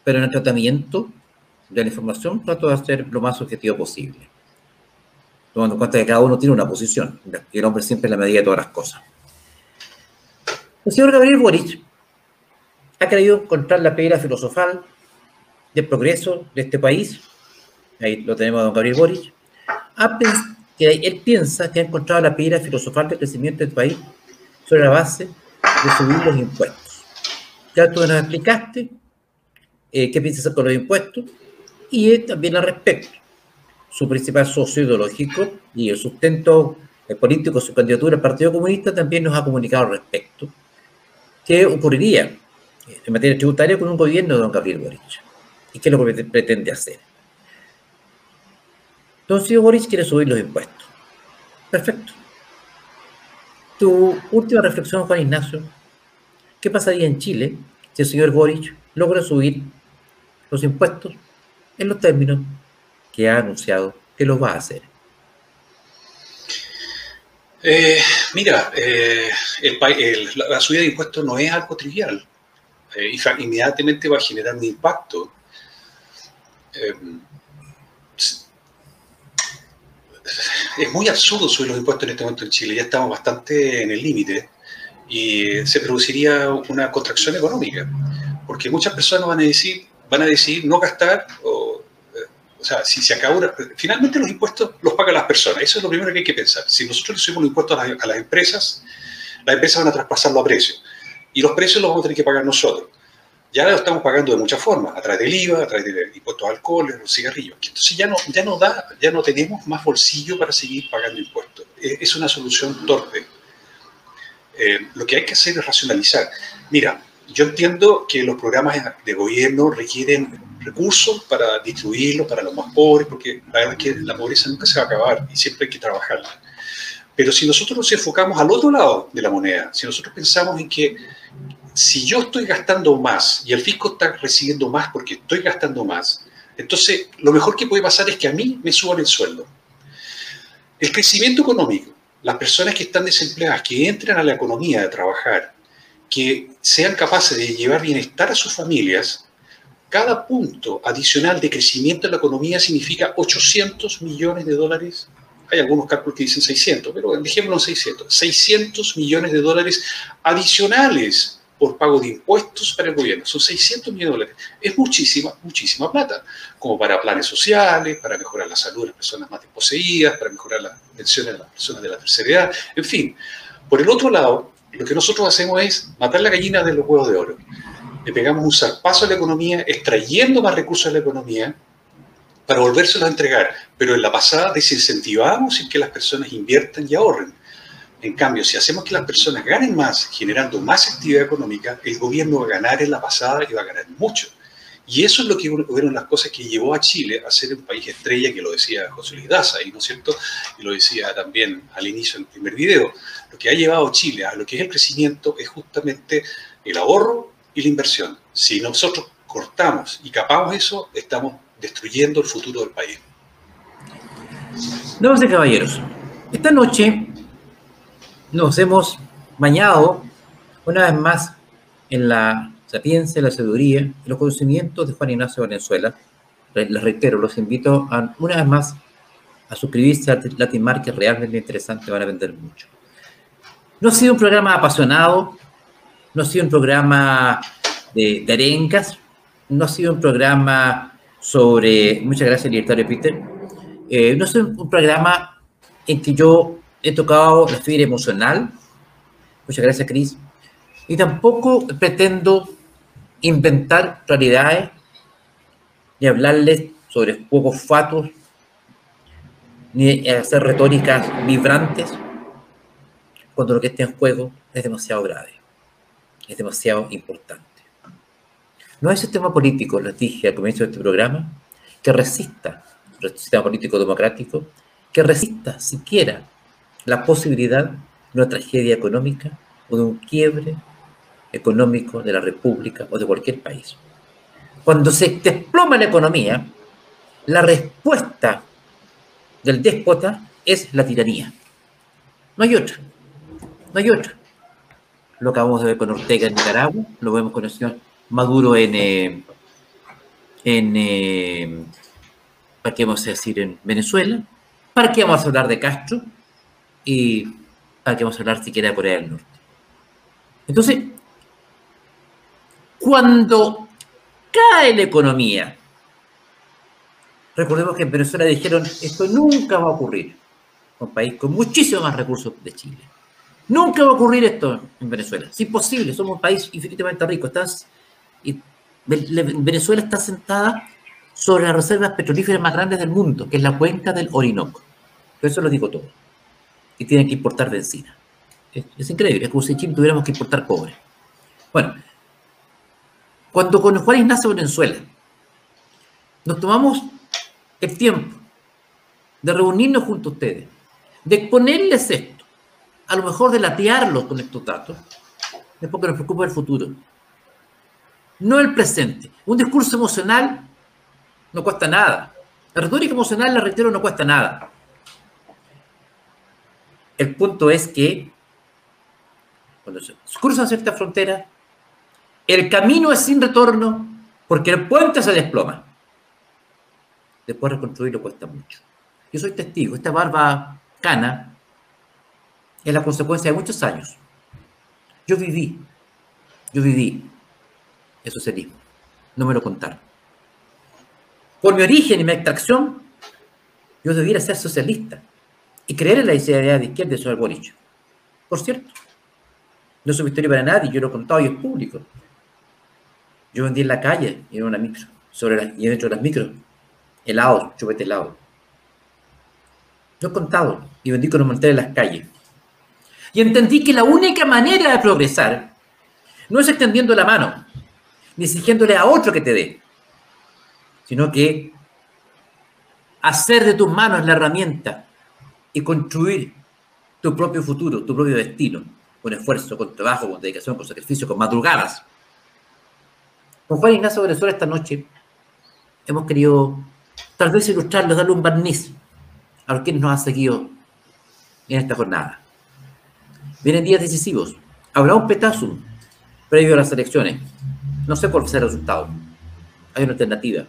pero en el tratamiento de la información trato de ser lo más objetivo posible tomando en cuenta que cada uno tiene una posición, y el hombre siempre es la medida de todas las cosas. El señor Gabriel Boric ha querido encontrar la piedra filosofal del progreso de este país, ahí lo tenemos a don Gabriel Boric, que él piensa que ha encontrado la piedra filosofal del crecimiento del país sobre la base de subir los impuestos. Ya tú nos explicaste eh, qué piensa hacer con los impuestos y él también al respecto su principal socio ideológico y el sustento político de su candidatura al Partido Comunista también nos ha comunicado al respecto. ¿Qué ocurriría en materia tributaria con un gobierno de don Gabriel Boric? ¿Y qué es lo que pretende hacer? Don Silvio Boric quiere subir los impuestos. Perfecto. Tu última reflexión, Juan Ignacio. ¿Qué pasaría en Chile si el señor Boric logra subir los impuestos en los términos que ha anunciado que lo va a hacer? Eh, mira, eh, la subida de impuestos no es algo trivial. Eh, inmediatamente va a generar un impacto. es muy absurdo subir los impuestos en este momento en Chile. Ya estamos bastante en el límite. y se produciría una contracción económica, porque muchas personas van a decir, van a decidir no gastar o sea, si se acaba finalmente los impuestos los pagan las personas, eso es lo primero que hay que pensar. Si nosotros le subimos los impuestos a las, empresas, las empresas van a traspasarlo a precios y los precios los vamos a tener que pagar nosotros. Ya lo estamos pagando de muchas formas, a través del IVA, a través del impuesto al alcohol, los cigarrillos. Entonces ya no, ya no da, ya no tenemos más bolsillo para seguir pagando impuestos. Es una solución torpe eh, lo que hay que hacer es racionalizar. Mira, yo entiendo que los programas de gobierno requieren recursos para distribuirlos para los más pobres, porque la verdad es que la pobreza nunca se va a acabar y siempre hay que trabajarla. Pero si nosotros nos enfocamos al otro lado de la moneda, si nosotros pensamos en que si yo estoy gastando más y el fisco está recibiendo más porque estoy gastando más, entonces lo mejor que puede pasar es que a mí me suban el sueldo. El crecimiento económico las personas que están desempleadas, que entren a la economía de trabajar, que sean capaces de llevar bienestar a sus familias, cada punto adicional de crecimiento en la economía significa 800 millones de dólares. Hay algunos cálculos que dicen 600, pero dejémoslo en 600. 600 millones de dólares adicionales por pago de impuestos para el gobierno. Son 600 millones de dólares. Es muchísima, muchísima plata, como para planes sociales, para mejorar la salud de las personas más desposeídas, para mejorar las pensiones de las personas de la tercera edad, en fin. Por el otro lado, lo que nosotros hacemos es matar la gallina de los huevos de oro. Le pegamos un zarpazo a la economía, extrayendo más recursos de la economía para volvérselos a entregar. Pero en la pasada desincentivamos en que las personas inviertan y ahorren. En cambio, si hacemos que las personas ganen más, generando más actividad económica, el gobierno va a ganar en la pasada y va a ganar mucho. Y eso es lo que fueron las cosas que llevó a Chile a ser un país estrella, que lo decía José Luis Daza, no es cierto, y lo decía también al inicio del primer video. Lo que ha llevado Chile a lo que es el crecimiento es justamente el ahorro y la inversión. Si nosotros cortamos y capamos eso, estamos destruyendo el futuro del país. Damas y caballeros, esta noche nos hemos bañado una vez más en la sapiencia, la sabiduría y los conocimientos de Juan Ignacio Valenzuela. Les reitero, los invito a, una vez más a suscribirse a Latin Market, realmente interesante, van a vender mucho. No ha sido un programa apasionado, no ha sido un programa de, arencas, no ha sido un programa sobre, muchas gracias, Libertario Peter, eh, no ha sido un programa en que yo he tocado la fibra emocional. Muchas gracias, Cris. Y tampoco pretendo inventar realidades ni hablarles sobre juegos fatos, ni hacer retóricas vibrantes, cuando lo que está en juego es demasiado grave, es demasiado importante. No hay sistema político, les dije al comienzo de este programa, que resista, el sistema político democrático, que resista siquiera la posibilidad de una tragedia económica o de un quiebre económico de la República o de cualquier país. Cuando se desploma la economía, la respuesta del déspota es la tiranía. No hay otra. No hay otra. Lo acabamos de ver con Ortega en Nicaragua, lo vemos con el señor Maduro en, eh, en eh, ¿para qué vamos a decir? En Venezuela. ¿Para qué vamos a hablar de Castro? y para que vamos a hablar siquiera de Corea del Norte. Entonces, cuando cae la economía, recordemos que en Venezuela dijeron, esto nunca va a ocurrir, un país con muchísimos más recursos de Chile. Nunca va a ocurrir esto en Venezuela. Es imposible, somos un país infinitamente rico. Estás, Venezuela está sentada sobre las reservas petrolíferas más grandes del mundo, que es la cuenca del Orinoco. eso lo digo todo y tienen que importar benzina. Es, increíble, es como si en Chile tuviéramos que importar cobre. Bueno, cuando con Juan Ignacio Venezuela nos tomamos el tiempo de reunirnos junto a ustedes, de exponerles esto, a lo mejor de latearlos con estos datos, es porque nos preocupa el futuro, no el presente. Un discurso emocional no cuesta nada. La retórica emocional, la reitero, no cuesta nada. El punto es que cuando se cruzan cierta frontera, el camino es sin retorno porque el puente se desploma. Después reconstruirlo cuesta mucho. Yo soy testigo. Esta barba cana es la consecuencia de muchos años Yo viví, yo viví el socialismo. No me lo contaron. Por mi origen y mi extracción, yo debiera ser socialista y creer en la ideología de izquierda de señor Boric. Por cierto, no es un misterio para nadie, yo lo he contado y es público. Yo vendí en la calle y en una micro, sobre la, y dentro de las micros, helado, chupete helado. Lo he contado y vendí con un montón en las calles. Y entendí que la única manera de progresar no es extendiendo la mano, ni exigiéndole a otro que te dé, sino que hacer de tus manos la herramienta y construir tu propio futuro, tu propio destino, con esfuerzo, con trabajo, con dedicación, con sacrificio, con madrugadas. Con Juan Ignacio Venezuela esta noche hemos querido tal vez ilustrarlo, darle un barniz a los quienes nos han seguido en esta jornada. Vienen días decisivos. Habrá un petasum previo a las elecciones. No sé cuál será el resultado. Hay una alternativa.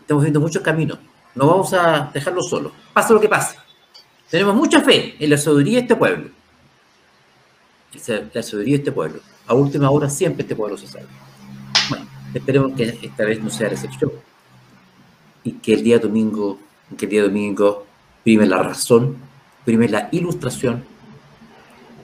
Estamos viendo muchos caminos. No vamos a dejarlo solo. Pase lo que pase. Tenemos mucha fe en la sabiduría de este pueblo. La sabiduría de este pueblo. A última hora siempre este pueblo se salva. Bueno, esperemos que esta vez no sea la excepción. Y que el día domingo, que el día domingo prime la razón, prime la ilustración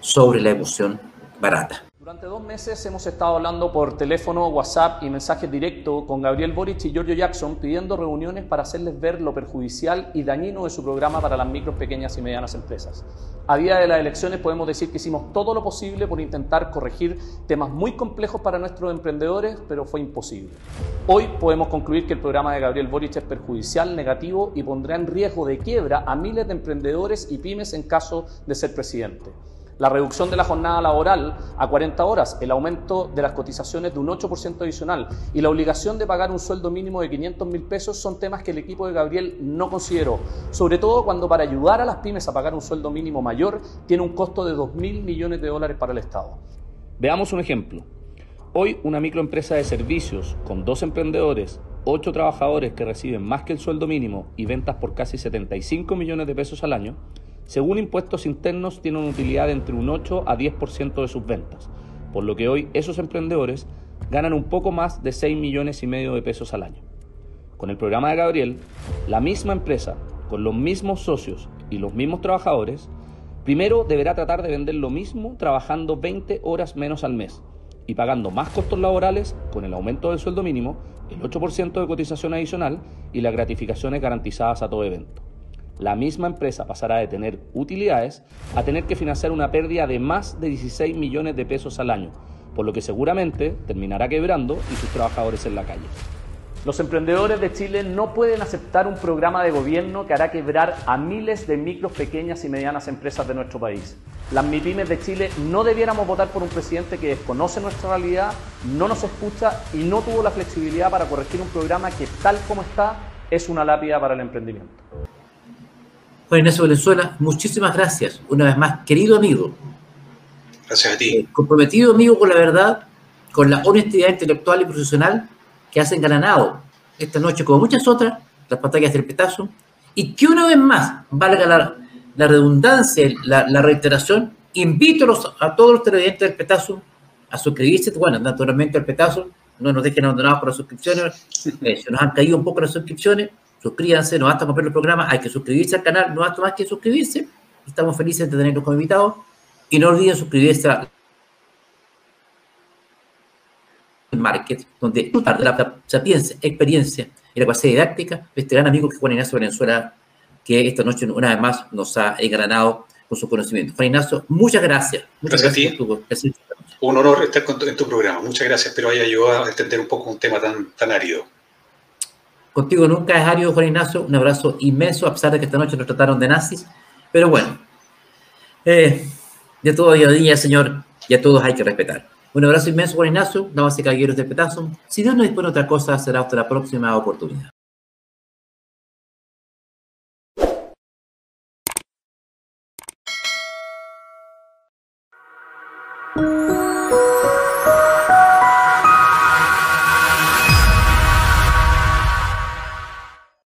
sobre la emoción barata. Durante dos meses hemos estado hablando por teléfono, WhatsApp y mensajes directos con Gabriel Boric y Giorgio Jackson pidiendo reuniones para hacerles ver lo perjudicial y dañino de su programa para las micros, pequeñas y medianas empresas. A día de las elecciones podemos decir que hicimos todo lo posible por intentar corregir temas muy complejos para nuestros emprendedores, pero fue imposible. Hoy podemos concluir que el programa de Gabriel Boric es perjudicial, negativo y pondrá en riesgo de quiebra a miles de emprendedores y pymes en caso de ser presidente la reducción de la jornada laboral a 40 horas, el aumento de las cotizaciones de un 8% adicional y la obligación de pagar un sueldo mínimo de 500 mil pesos son temas que el equipo de Gabriel no consideró, sobre todo cuando para ayudar a las pymes a pagar un sueldo mínimo mayor tiene un costo de 2 mil millones de dólares para el Estado. Veamos un ejemplo. Hoy una microempresa de servicios con dos emprendedores, ocho trabajadores que reciben más que el sueldo mínimo y ventas por casi 75 millones de pesos al año, según impuestos internos, tiene una utilidad de entre un 8 a 10% de sus ventas, por lo que hoy esos emprendedores ganan un poco más de 6 millones y medio de pesos al año. Con el programa de Gabriel, la misma empresa, con los mismos socios y los mismos trabajadores, primero deberá tratar de vender lo mismo trabajando 20 horas menos al mes y pagando más costos laborales con el aumento del sueldo mínimo, el 8% de cotización adicional y las gratificaciones garantizadas a todo evento la misma empresa pasará de tener utilidades a tener que financiar una pérdida de más de 16 millones de pesos al año, por lo que seguramente terminará quebrando y sus trabajadores en la calle. Los emprendedores de Chile no pueden aceptar un programa de gobierno que hará quebrar a miles de micros, pequeñas y medianas empresas de nuestro país. Las MIPIMES de Chile no debiéramos votar por un presidente que desconoce nuestra realidad, no nos escucha y no tuvo la flexibilidad para corregir un programa que tal como está es una lápida para el emprendimiento. Juan Ignacio Valenzuela, muchísimas gracias. Una vez más, querido amigo. Gracias a ti. Eh, comprometido amigo con la verdad, con la honestidad intelectual y profesional que hacen ganado esta noche, como muchas otras, las batallas del petazo, y que una vez más, valga la, redundancia, la, la, reiteración, invito a, los, a todos los televidentes del petazo a suscribirse, bueno, naturalmente al petazo, no nos dejen abandonados por las suscripciones, eh, se nos han caído un poco las suscripciones, suscríbanse, no basta comprar el programa, hay que suscribirse al canal, no basta más que suscribirse. Estamos felices de tenerlos como invitados. Y no olviden suscribirse a Market, donde de la sapiencia, experiencia y la capacidad didáctica de este gran amigo que Juan Ignacio Venezuela, que esta noche una vez más nos ha engranado con su conocimiento. Juan Ignacio, muchas gracias. Muchas gracias, a ti. Un honor estar en tu programa. Muchas gracias. Espero haya ayudado a entender un poco un tema tan, tan árido. Contigo nunca es árido, Juan Ignacio. Un abrazo inmenso, a pesar de que esta noche nos trataron de nazis. Pero bueno, eh, de todo día a día, Señor, y a todos hay que respetar. Un abrazo inmenso, Juan Ignacio, damas y caballeros de Petazo. Si Dios no dispone otra cosa, será hasta la próxima oportunidad.